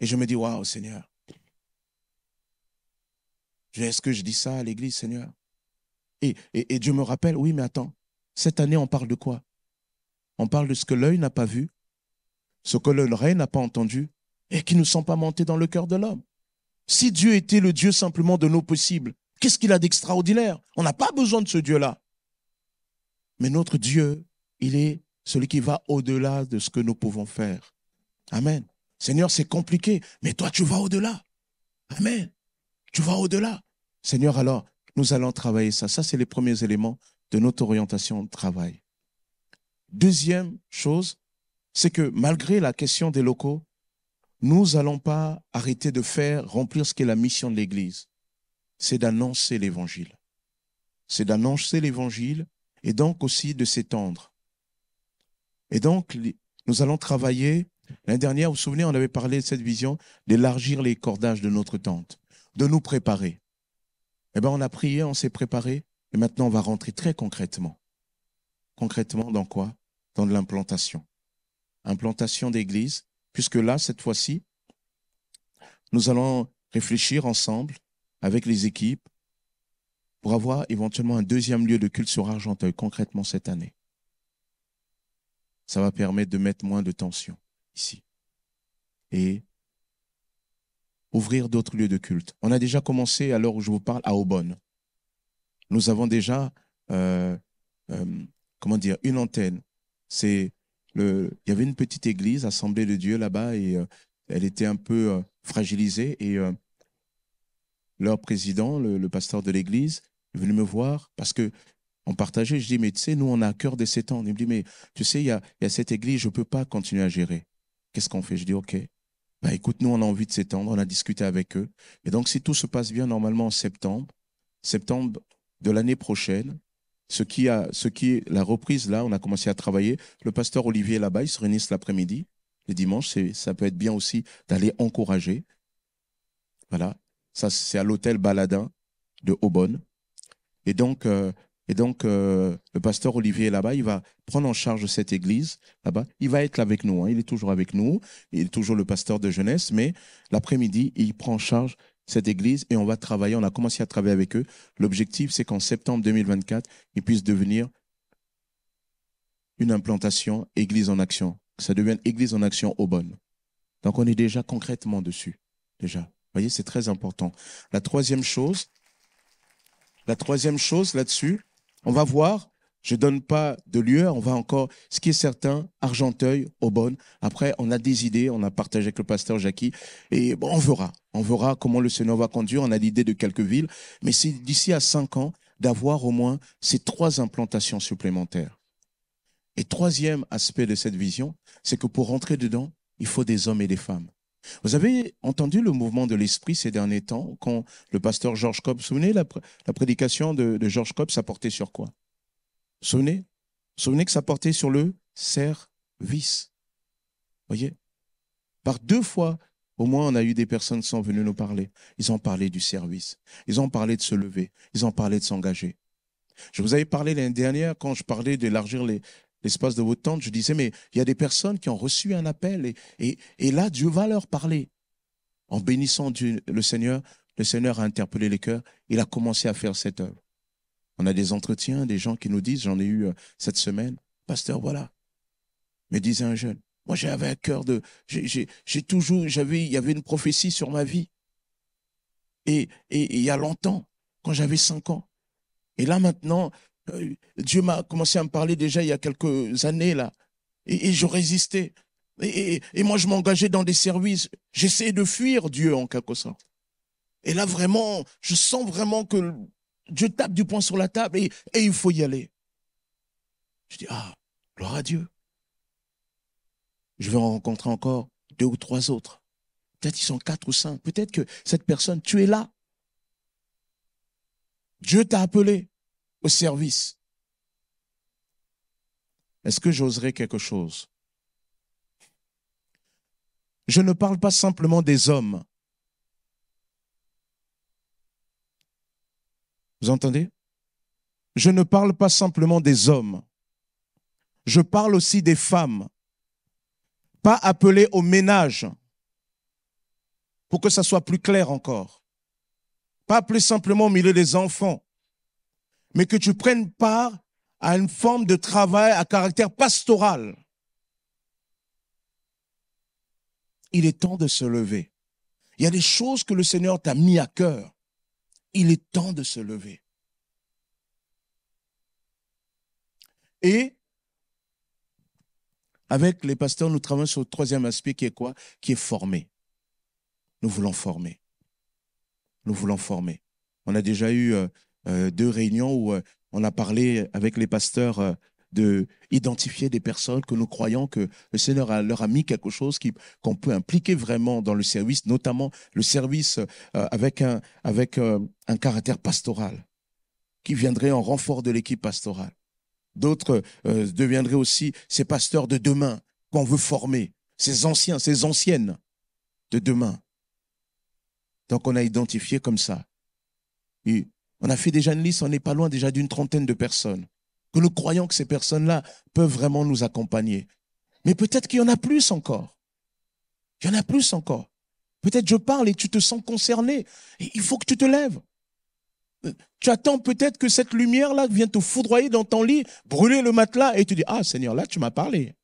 et je me dis, waouh, Seigneur. Est-ce que je dis ça à l'église, Seigneur? Et, Dieu me rappelle, oui, mais attends, cette année, on parle de quoi? On parle de ce que l'œil n'a pas vu, ce que l'oreille n'a pas entendu, et qui ne sont pas montés dans le cœur de l'homme. Si Dieu était le Dieu simplement de nos possibles, qu'est-ce qu'il a d'extraordinaire? On n'a pas besoin de ce Dieu-là. Mais notre Dieu, il est celui qui va au-delà de ce que nous pouvons faire. Amen. Seigneur, c'est compliqué, mais toi, tu vas au-delà. Amen. Tu vas au-delà. Seigneur, alors, nous allons travailler ça. Ça, c'est les premiers éléments de notre orientation de travail. Deuxième chose, c'est que malgré la question des locaux, nous n'allons pas arrêter de faire, remplir ce qui est la mission de l'Église. C'est d'annoncer l'Évangile. C'est d'annoncer l'Évangile et donc aussi de s'étendre. Et donc, nous allons travailler. L'année dernière, vous vous souvenez, on avait parlé de cette vision d'élargir les cordages de notre tente, de nous préparer. Eh bien, on a prié, on s'est préparé, et maintenant on va rentrer très concrètement. Concrètement dans quoi? Dans l'implantation. Implantation d'église, puisque là, cette fois-ci, nous allons réfléchir ensemble avec les équipes pour avoir éventuellement un deuxième lieu de culte sur Argenteuil concrètement cette année. Ça va permettre de mettre moins de tension ici et ouvrir d'autres lieux de culte. On a déjà commencé, à l'heure où je vous parle, à Aubonne. Nous avons déjà, euh, euh, comment dire, une antenne. C'est le, il y avait une petite église, Assemblée de Dieu là-bas, et euh, elle était un peu fragilisée. Et leur président, le, pasteur de l'église, est venu me voir parce que on partageait. Je dis, mais tu sais, nous, on a à cœur de s'étendre. Il me dit, mais tu sais, il y a, y a cette église, je ne peux pas continuer à gérer. Qu'est-ce qu'on fait? Je dis, OK. Bah, écoute, nous, on a envie de s'étendre. On a discuté avec eux. Et donc, si tout se passe bien, normalement, en septembre, septembre de l'année prochaine, ce qui, a, ce qui est la reprise, là, on a commencé à travailler. Le pasteur Olivier là-bas, il se réunissent l'après-midi. Les dimanches, ça peut être bien aussi d'aller encourager. Voilà. Ça, c'est à l'hôtel Baladin de Aubonne. Et donc, euh, et donc euh, le pasteur Olivier est là-bas, il va prendre en charge cette église là-bas. Il va être avec nous, hein. il est toujours avec nous, il est toujours le pasteur de jeunesse, mais l'après-midi, il prend en charge cette église et on va travailler. On a commencé à travailler avec eux. L'objectif, c'est qu'en septembre 2024, ils puissent devenir une implantation Église en action. Que ça devienne Église en action au bon. Donc on est déjà concrètement dessus. Déjà. Vous voyez, c'est très important. La troisième chose, la troisième chose là-dessus, on va voir je donne pas de lieu, on va encore, ce qui est certain, Argenteuil, Aubonne. Après, on a des idées, on a partagé avec le pasteur Jackie, et on verra. On verra comment le Seigneur va conduire. On a l'idée de quelques villes, mais c'est d'ici à cinq ans d'avoir au moins ces trois implantations supplémentaires. Et troisième aspect de cette vision, c'est que pour rentrer dedans, il faut des hommes et des femmes. Vous avez entendu le mouvement de l'esprit ces derniers temps, quand le pasteur Georges Cobb, vous souvenez, la, prédication de, de Georges Cobb, ça portait sur quoi? Souvenez? Souvenez que ça portait sur le service. Voyez? Par deux fois, au moins, on a eu des personnes qui sont venues nous parler. Ils ont parlé du service. Ils ont parlé de se lever. Ils ont parlé de s'engager. Je vous avais parlé l'année dernière, quand je parlais d'élargir l'espace de votre tente, je disais, mais il y a des personnes qui ont reçu un appel et, là, Dieu va leur parler. En bénissant le Seigneur, le Seigneur a interpellé les cœurs, il a commencé à faire cette œuvre. On a des entretiens, des gens qui nous disent, j'en ai eu euh, cette semaine, pasteur, voilà, me disait un jeune, moi j'avais un cœur de, j'ai toujours, j'avais, il y avait une prophétie sur ma vie. Et, et, il y a longtemps, quand j'avais cinq ans. Et là maintenant, Dieu m'a commencé à me parler déjà il y a quelques années là. Et, je résistais. Et, moi je m'engageais dans des services. J'essayais de fuir Dieu en quelque sorte. Et là vraiment, je sens vraiment que Dieu tape du poing sur la table et, et il faut y aller. Je dis, ah, gloire à Dieu. Je vais en rencontrer encore deux ou trois autres. Peut-être ils sont quatre ou cinq. Peut-être que cette personne, tu es là. Dieu t'a appelé au service. Est-ce que j'oserais quelque chose? Je ne parle pas simplement des hommes. Vous entendez? Je ne parle pas simplement des hommes. Je parle aussi des femmes. Pas appelées au ménage, pour que ça soit plus clair encore. Pas plus simplement au milieu des enfants, mais que tu prennes part à une forme de travail à caractère pastoral. Il est temps de se lever. Il y a des choses que le Seigneur t'a mis à cœur. Il est temps de se lever. Et avec les pasteurs, nous travaillons sur le troisième aspect qui est quoi? Qui est formé. Nous voulons former. Nous voulons former. On a déjà eu euh, deux réunions où euh, on a parlé avec les pasteurs de identifier des personnes que nous croyons que le Seigneur leur a mis quelque chose qu'on peut impliquer vraiment dans le service, notamment le service avec un avec un caractère pastoral, qui viendrait en renfort de l'équipe pastorale. D'autres deviendraient aussi ces pasteurs de demain qu'on veut former, ces anciens, ces anciennes de demain. Donc on a identifié comme ça. On a fait déjà une liste, on n'est pas loin déjà d'une trentaine de personnes. Que nous croyons que ces personnes-là peuvent vraiment nous accompagner. Mais peut-être qu'il y en a plus encore. Il y en a plus encore. Peut-être je parle et tu te sens concerné. il faut que tu te lèves. Tu attends peut-être que cette lumière-là vienne te foudroyer dans ton lit, brûler le matelas et tu dis, ah Seigneur, là tu m'as parlé.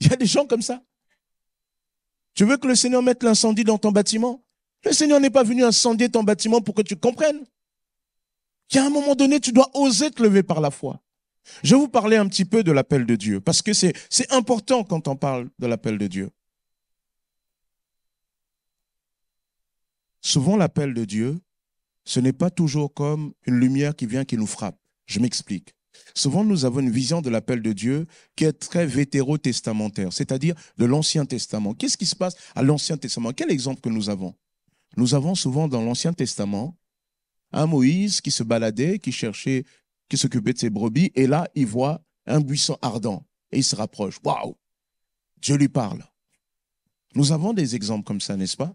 Il y a des gens comme ça. Tu veux que le Seigneur mette l'incendie dans ton bâtiment? Le Seigneur n'est pas venu incendier ton bâtiment pour que tu comprennes. Il y a un moment donné, tu dois oser te lever par la foi. Je vais vous parler un petit peu de l'appel de Dieu, parce que c'est, c'est important quand on parle de l'appel de Dieu. Souvent, l'appel de Dieu, ce n'est pas toujours comme une lumière qui vient qui nous frappe. Je m'explique. Souvent, nous avons une vision de l'appel de Dieu qui est très vétérotestamentaire, c'est-à-dire de l'Ancien Testament. Qu'est-ce qui se passe à l'Ancien Testament? Quel exemple que nous avons? Nous avons souvent dans l'Ancien Testament un Moïse qui se baladait, qui cherchait, qui s'occupait de ses brebis, et là, il voit un buisson ardent, et il se rapproche. Waouh Dieu lui parle. Nous avons des exemples comme ça, n'est-ce pas?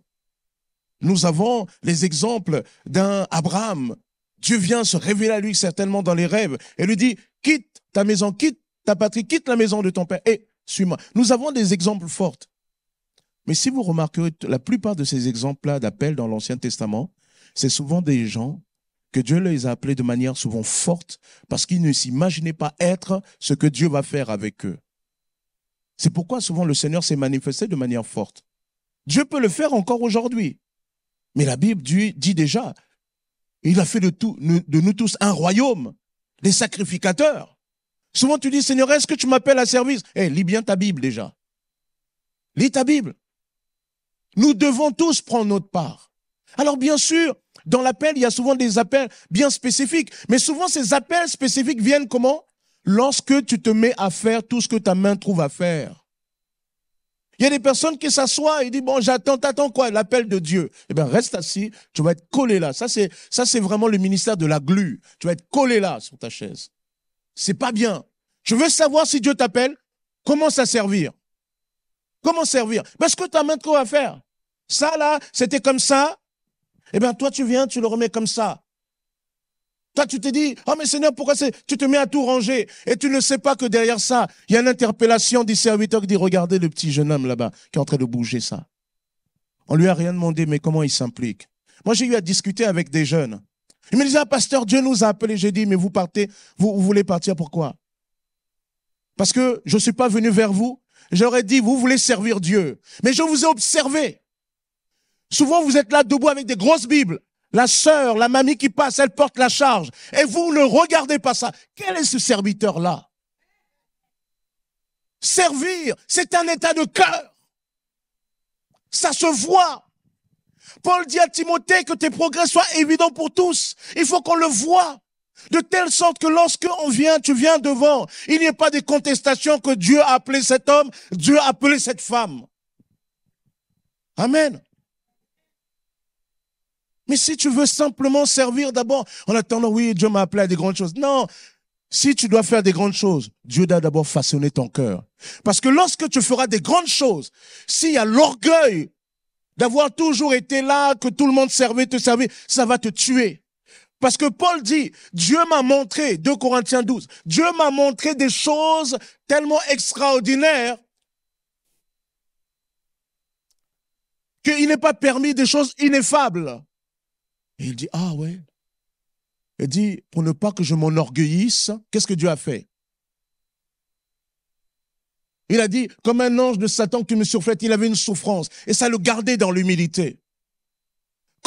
Nous avons les exemples d'un Abraham Dieu vient se révéler à lui certainement dans les rêves et lui dit, quitte ta maison, quitte ta patrie, quitte la maison de ton père et suis-moi. Nous avons des exemples forts. Mais si vous remarquerez, la plupart de ces exemples-là d'appel dans l'Ancien Testament, c'est souvent des gens que Dieu les a appelés de manière souvent forte parce qu'ils ne s'imaginaient pas être ce que Dieu va faire avec eux. C'est pourquoi souvent le Seigneur s'est manifesté de manière forte. Dieu peut le faire encore aujourd'hui. Mais la Bible dit déjà, il a fait de nous tous un royaume, des sacrificateurs. Souvent tu dis, Seigneur, est-ce que tu m'appelles à service? Eh, lis bien ta Bible déjà. Lis ta Bible. Nous devons tous prendre notre part. Alors bien sûr, dans l'appel, il y a souvent des appels bien spécifiques. Mais souvent, ces appels spécifiques viennent comment? Lorsque tu te mets à faire tout ce que ta main trouve à faire. Il y a des personnes qui s'assoient et disent, bon, j'attends, t'attends quoi? L'appel de Dieu. Eh bien, reste assis, tu vas être collé là. Ça, c'est, ça, c'est vraiment le ministère de la glu. Tu vas être collé là, sur ta chaise. C'est pas bien. Je veux savoir si Dieu t'appelle, commence à servir? Comment servir? Parce que ta main trop à faire. Ça, là, c'était comme ça. Eh bien, toi, tu viens, tu le remets comme ça. Toi, tu te dis, oh mais Seigneur, pourquoi c'est, tu te mets à tout ranger? Et tu ne sais pas que derrière ça, il y a une interpellation du serviteur qui dit, regardez le petit jeune homme là-bas qui est en train de bouger ça. On lui a rien demandé, mais comment il s'implique? Moi, j'ai eu à discuter avec des jeunes. Ils me disaient, ah, pasteur, Dieu nous a appelés. J'ai dit, mais vous partez, vous, vous voulez partir pourquoi? Parce que je ne suis pas venu vers vous. J'aurais dit, vous voulez servir Dieu. Mais je vous ai observé. Souvent, vous êtes là debout avec des grosses Bibles. La sœur, la mamie qui passe, elle porte la charge. Et vous ne regardez pas ça. Quel est ce serviteur-là? Servir, c'est un état de cœur. Ça se voit. Paul dit à Timothée que tes progrès soient évidents pour tous. Il faut qu'on le voit. De telle sorte que lorsque on vient, tu viens devant, il n'y ait pas de contestation que Dieu a appelé cet homme, Dieu a appelé cette femme. Amen. Mais si tu veux simplement servir d'abord en attendant, oui, Dieu m'a appelé à des grandes choses. Non. Si tu dois faire des grandes choses, Dieu doit d'abord façonner ton cœur. Parce que lorsque tu feras des grandes choses, s'il y a l'orgueil d'avoir toujours été là, que tout le monde servait, te servait, ça va te tuer. Parce que Paul dit, Dieu m'a montré, 2 Corinthiens 12, Dieu m'a montré des choses tellement extraordinaires qu'il n'est pas permis des choses ineffables. Et il dit, ah ouais. Il dit, pour ne pas que je m'enorgueillisse, qu'est-ce que Dieu a fait? Il a dit, comme un ange de Satan qui me surflète, il avait une souffrance. Et ça le gardait dans l'humilité.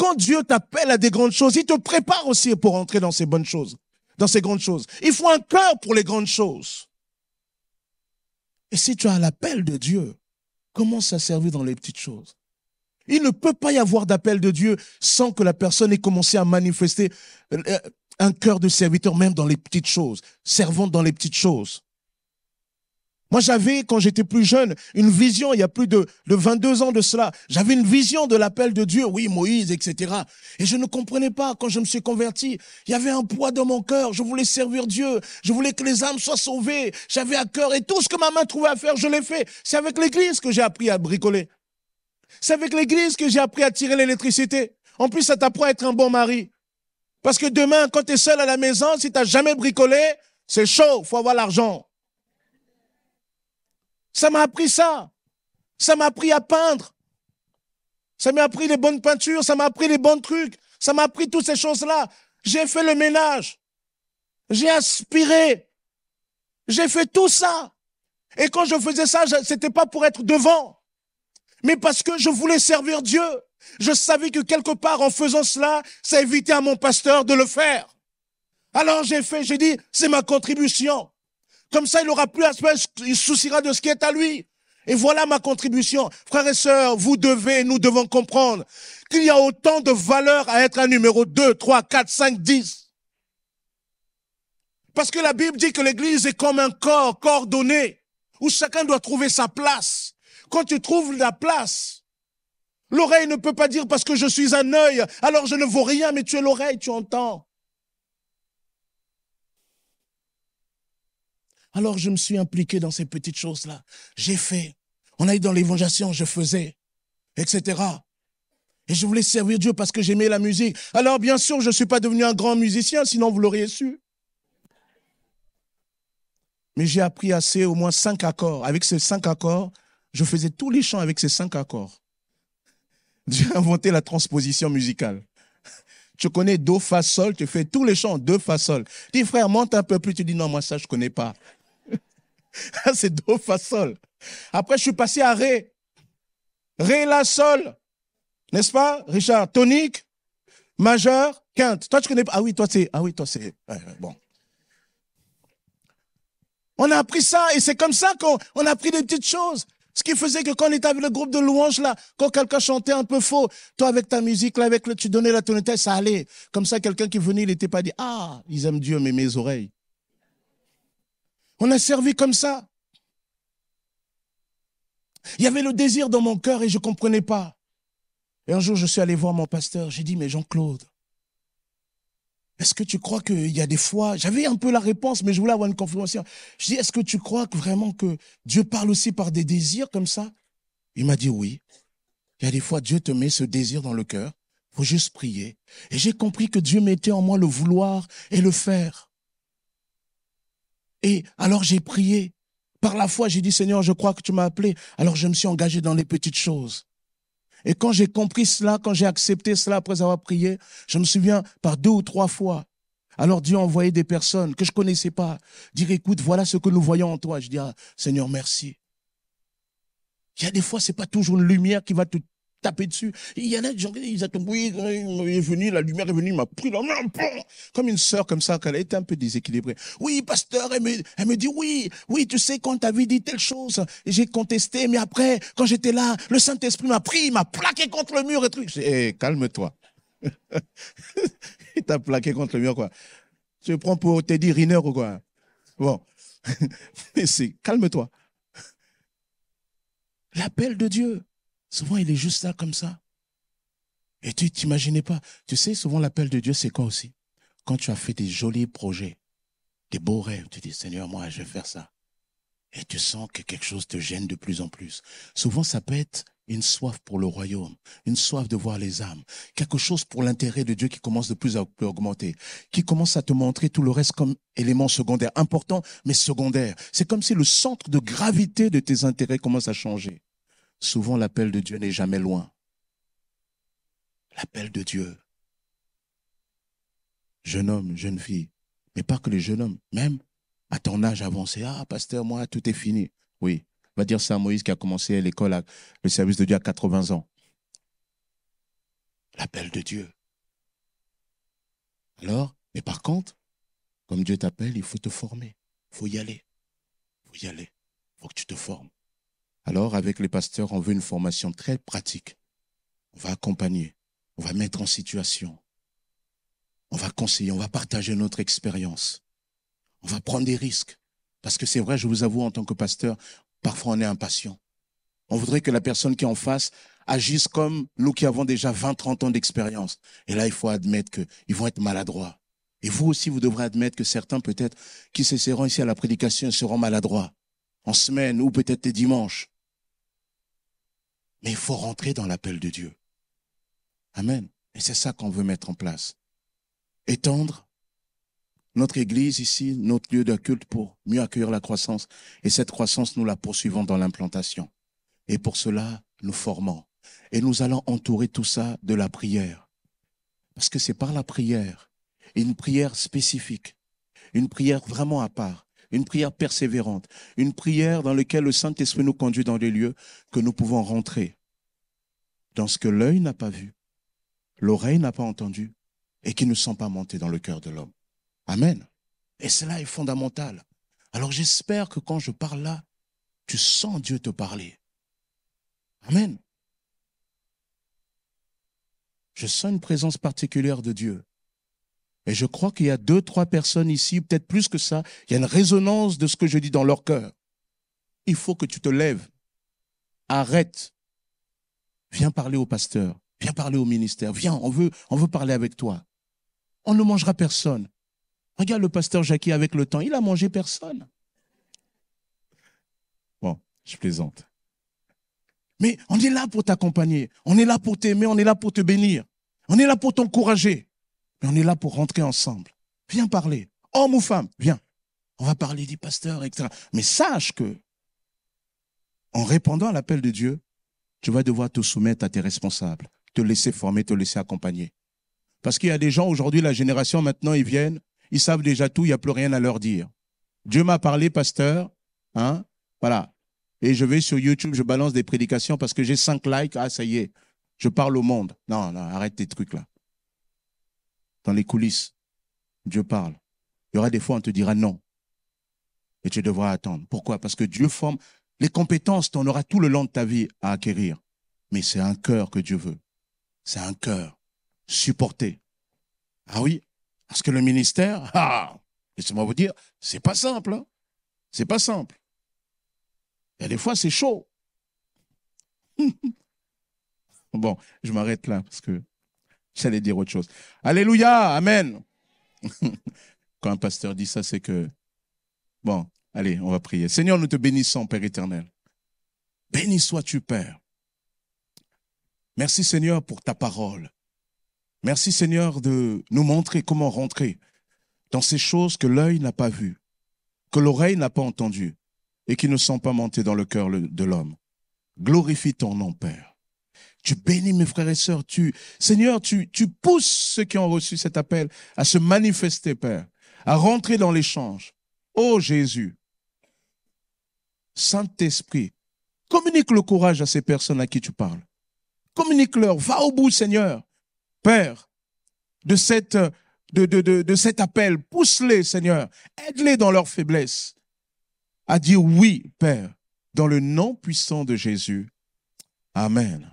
Quand Dieu t'appelle à des grandes choses, il te prépare aussi pour entrer dans ces bonnes choses, dans ces grandes choses. Il faut un cœur pour les grandes choses. Et si tu as l'appel de Dieu, commence à servir dans les petites choses. Il ne peut pas y avoir d'appel de Dieu sans que la personne ait commencé à manifester euh, un cœur de serviteur, même dans les petites choses, servant dans les petites choses. Moi, j'avais, quand j'étais plus jeune, une vision, il y a plus de, de 22 ans de cela, j'avais une vision de l'appel de Dieu, oui, Moïse, etc. Et je ne comprenais pas quand je me suis converti. Il y avait un poids dans mon cœur, je voulais servir Dieu, je voulais que les âmes soient sauvées, j'avais à cœur, et tout ce que ma main trouvait à faire, je l'ai fait. C'est avec l'église que j'ai appris à bricoler. C'est avec l'église que j'ai appris à tirer l'électricité. En plus, ça t'apprend à être un bon mari. Parce que demain, quand tu es seul à la maison, si tu jamais bricolé, c'est chaud, faut avoir l'argent. Ça m'a appris ça. Ça m'a appris à peindre. Ça m'a appris les bonnes peintures, ça m'a appris les bons trucs, ça m'a appris toutes ces choses-là. J'ai fait le ménage. J'ai aspiré. J'ai fait tout ça. Et quand je faisais ça, c'était pas pour être devant, mais parce que je voulais servir Dieu. Je savais que quelque part, en faisant cela, ça évitait à mon pasteur de le faire. Alors j'ai fait, j'ai dit, c'est ma contribution. Comme ça, il aura plus à se il souciera de ce qui est à lui. Et voilà ma contribution. Frères et sœurs, vous devez, nous devons comprendre qu'il y a autant de valeur à être un numéro 2, 3, 4, 5, 10. Parce que la Bible dit que l'église est comme un corps coordonné, où chacun doit trouver sa place. Quand tu trouves la place, l'oreille ne peut pas dire parce que je suis un œil, alors je ne vois rien, mais tu es l'oreille, tu entends. Alors je me suis impliqué dans ces petites choses-là. J'ai fait. On a eu dans l'évangélisation, je faisais, etc. Et je voulais servir Dieu parce que j'aimais la musique. Alors bien sûr, je ne suis pas devenu un grand musicien, sinon vous l'auriez su. Mais j'ai appris assez, au moins cinq accords. Avec ces cinq accords, je faisais tous les chants avec ces cinq accords. J'ai inventé la transposition musicale. Tu connais Do, Fa, Sol, tu fais tous les chants Do, Fa, Sol. Dis frère, monte un peu plus, tu dis non, moi ça je connais pas. c'est Do, Fa, Sol. Après, je suis passé à Ré. Ré, La, Sol. N'est-ce pas, Richard? Tonique, majeur, quinte. Toi, tu connais pas? Ah oui, toi, c'est. Ah oui, toi, c'est. bon. On a appris ça et c'est comme ça qu'on a appris des petites choses. Ce qui faisait que quand on était avec le groupe de louanges là, quand quelqu'un chantait un peu faux, toi avec ta musique là, avec le, tu donnais la tonalité, ça allait. Comme ça, quelqu'un qui venait, il n'était pas dit, ah, ils aiment Dieu, mais mes oreilles. On a servi comme ça. Il y avait le désir dans mon cœur et je ne comprenais pas. Et un jour, je suis allé voir mon pasteur. J'ai dit, mais Jean-Claude, est-ce que tu crois qu'il y a des fois, j'avais un peu la réponse, mais je voulais avoir une confirmation. Je dis, est-ce que tu crois vraiment que Dieu parle aussi par des désirs comme ça? Il m'a dit oui. Il y a des fois, Dieu te met ce désir dans le cœur. Faut juste prier. Et j'ai compris que Dieu mettait en moi le vouloir et le faire. Et alors j'ai prié. Par la foi, j'ai dit, Seigneur, je crois que tu m'as appelé. Alors je me suis engagé dans les petites choses. Et quand j'ai compris cela, quand j'ai accepté cela après avoir prié, je me souviens par deux ou trois fois. Alors Dieu a envoyé des personnes que je connaissais pas, dire écoute, voilà ce que nous voyons en toi. Je dis ah, Seigneur, merci. Il y a des fois, c'est pas toujours une lumière qui va te taper dessus. il y en a des gens ils attendent, oui, il est venu, la lumière est venue, il m'a pris la main, comme une sœur comme ça, qu'elle était un peu déséquilibrée. Oui, pasteur, elle me, elle me dit, oui, oui, tu sais, quand t'avais dit telle chose, j'ai contesté, mais après, quand j'étais là, le Saint-Esprit m'a pris, il m'a plaqué contre le mur et truc. Hey, calme-toi. il t'a plaqué contre le mur, quoi. Tu prends pour Teddy Riner ou quoi? Bon. mais c'est, calme-toi. L'appel de Dieu. Souvent, il est juste là comme ça. Et tu t'imaginais pas. Tu sais, souvent, l'appel de Dieu, c'est quoi aussi? Quand tu as fait des jolis projets, des beaux rêves, tu dis, Seigneur, moi, je vais faire ça. Et tu sens que quelque chose te gêne de plus en plus. Souvent, ça peut être une soif pour le royaume, une soif de voir les âmes, quelque chose pour l'intérêt de Dieu qui commence de plus en plus à augmenter, qui commence à te montrer tout le reste comme élément secondaire, important, mais secondaire. C'est comme si le centre de gravité de tes intérêts commence à changer. Souvent, l'appel de Dieu n'est jamais loin. L'appel de Dieu. Jeune homme, jeune fille, mais pas que les jeunes hommes, même à ton âge avancé. Ah, pasteur, moi, tout est fini. Oui, va dire ça à Moïse qui a commencé l'école, le service de Dieu à 80 ans. L'appel de Dieu. Alors, mais par contre, comme Dieu t'appelle, il faut te former. Il faut y aller. Il faut y aller. Il faut que tu te formes. Alors, avec les pasteurs, on veut une formation très pratique. On va accompagner, on va mettre en situation, on va conseiller, on va partager notre expérience, on va prendre des risques. Parce que c'est vrai, je vous avoue, en tant que pasteur, parfois on est impatient. On voudrait que la personne qui est en face agisse comme nous qui avons déjà 20, 30 ans d'expérience. Et là, il faut admettre qu'ils vont être maladroits. Et vous aussi, vous devrez admettre que certains, peut-être, qui s'essaieront ici à la prédication, seront maladroits. En semaine ou peut-être les dimanches. Mais il faut rentrer dans l'appel de Dieu. Amen. Et c'est ça qu'on veut mettre en place. Étendre notre église ici, notre lieu de culte pour mieux accueillir la croissance. Et cette croissance, nous la poursuivons dans l'implantation. Et pour cela, nous formons. Et nous allons entourer tout ça de la prière. Parce que c'est par la prière, une prière spécifique, une prière vraiment à part, une prière persévérante, une prière dans laquelle le Saint-Esprit nous conduit dans des lieux que nous pouvons rentrer dans ce que l'œil n'a pas vu, l'oreille n'a pas entendu et qui ne sont pas montés dans le cœur de l'homme. Amen. Et cela est fondamental. Alors j'espère que quand je parle là, tu sens Dieu te parler. Amen. Je sens une présence particulière de Dieu. Et je crois qu'il y a deux, trois personnes ici, peut-être plus que ça, il y a une résonance de ce que je dis dans leur cœur. Il faut que tu te lèves. Arrête. Viens parler au pasteur. Viens parler au ministère. Viens, on veut, on veut parler avec toi. On ne mangera personne. Regarde le pasteur Jackie avec le temps. Il a mangé personne. Bon, je plaisante. Mais on est là pour t'accompagner. On est là pour t'aimer. On est là pour te bénir. On est là pour t'encourager. Mais on est là pour rentrer ensemble. Viens parler. Homme ou femme, viens. On va parler du pasteur, etc. Mais sache que, en répondant à l'appel de Dieu, tu vas devoir te soumettre à tes responsables, te laisser former, te laisser accompagner. Parce qu'il y a des gens aujourd'hui, la génération maintenant, ils viennent, ils savent déjà tout, il n'y a plus rien à leur dire. Dieu m'a parlé, pasteur, hein, voilà. Et je vais sur YouTube, je balance des prédications parce que j'ai cinq likes, ah ça y est, je parle au monde. Non, non, arrête tes trucs là dans les coulisses, Dieu parle. Il y aura des fois, on te dira non. Et tu devras attendre. Pourquoi? Parce que Dieu forme les compétences, tu en auras tout le long de ta vie à acquérir. Mais c'est un cœur que Dieu veut. C'est un cœur supporté. Ah oui, parce que le ministère, ah, laissez-moi vous dire, c'est pas simple. Hein. c'est pas simple. A des fois, c'est chaud. bon, je m'arrête là parce que J'allais dire autre chose. Alléluia, Amen. Quand un pasteur dit ça, c'est que, bon, allez, on va prier. Seigneur, nous te bénissons, Père éternel. Béni sois-tu, Père. Merci, Seigneur, pour ta parole. Merci, Seigneur, de nous montrer comment rentrer dans ces choses que l'œil n'a pas vues, que l'oreille n'a pas entendues et qui ne sont pas montées dans le cœur de l'homme. Glorifie ton nom, Père. Tu bénis mes frères et sœurs. Tu, Seigneur, tu, pousses ceux qui ont reçu cet appel à se manifester, Père, à rentrer dans l'échange. Oh Jésus, Saint-Esprit, communique le courage à ces personnes à qui tu parles. Communique-leur, va au bout, Seigneur. Père, de cet appel, pousse-les, Seigneur. Aide-les dans leur faiblesse à dire oui, Père, dans le nom puissant de Jésus. Amen.